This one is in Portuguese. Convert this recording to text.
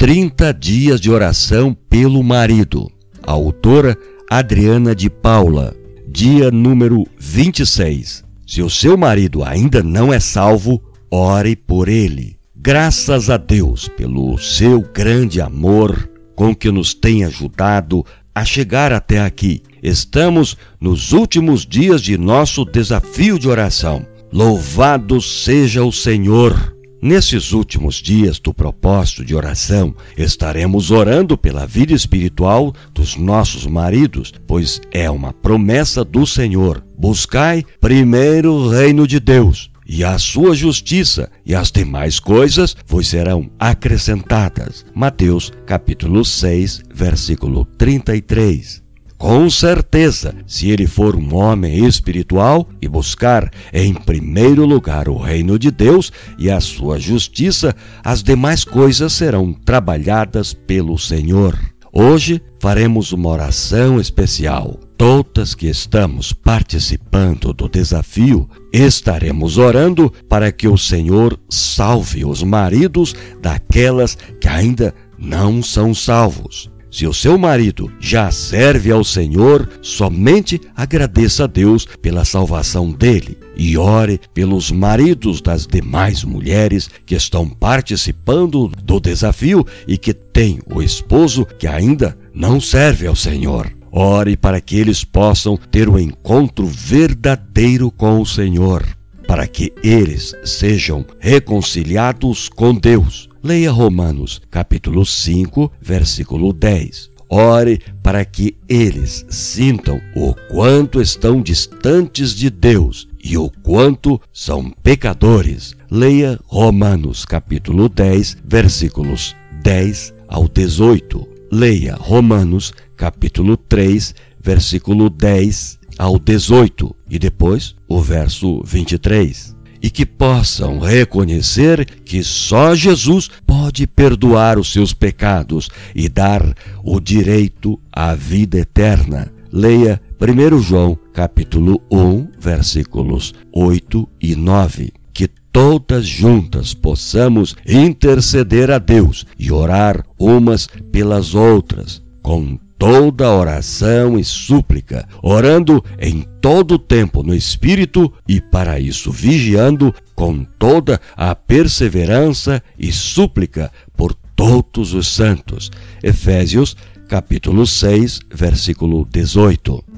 30 dias de oração pelo marido. A autora Adriana de Paula. Dia número 26. Se o seu marido ainda não é salvo, ore por ele. Graças a Deus pelo seu grande amor com que nos tem ajudado a chegar até aqui. Estamos nos últimos dias de nosso desafio de oração. Louvado seja o Senhor! Nesses últimos dias do propósito de oração, estaremos orando pela vida espiritual dos nossos maridos, pois é uma promessa do Senhor. Buscai primeiro o reino de Deus e a sua justiça, e as demais coisas vos serão acrescentadas. Mateus capítulo 6, versículo 33. Com certeza, se ele for um homem espiritual e buscar em primeiro lugar o reino de Deus e a sua justiça, as demais coisas serão trabalhadas pelo Senhor. Hoje faremos uma oração especial. Todas que estamos participando do desafio, estaremos orando para que o Senhor salve os maridos daquelas que ainda não são salvos. Se o seu marido já serve ao Senhor, somente agradeça a Deus pela salvação dele e ore pelos maridos das demais mulheres que estão participando do desafio e que têm o esposo que ainda não serve ao Senhor. Ore para que eles possam ter o um encontro verdadeiro com o Senhor, para que eles sejam reconciliados com Deus Leia Romanos, capítulo 5, versículo 10. Ore para que eles sintam o quanto estão distantes de Deus e o quanto são pecadores. Leia Romanos, capítulo 10, versículos 10 ao 18. Leia Romanos, capítulo 3, versículo 10 ao 18 e depois o verso 23 e que possam reconhecer que só Jesus pode perdoar os seus pecados e dar o direito à vida eterna. Leia 1 João, capítulo 1, versículos 8 e 9. Que todas juntas possamos interceder a Deus e orar umas pelas outras, com toda oração e súplica, orando em todo o tempo no Espírito e para isso vigiando com toda a perseverança e súplica por todos os santos. Efésios capítulo 6, versículo 18.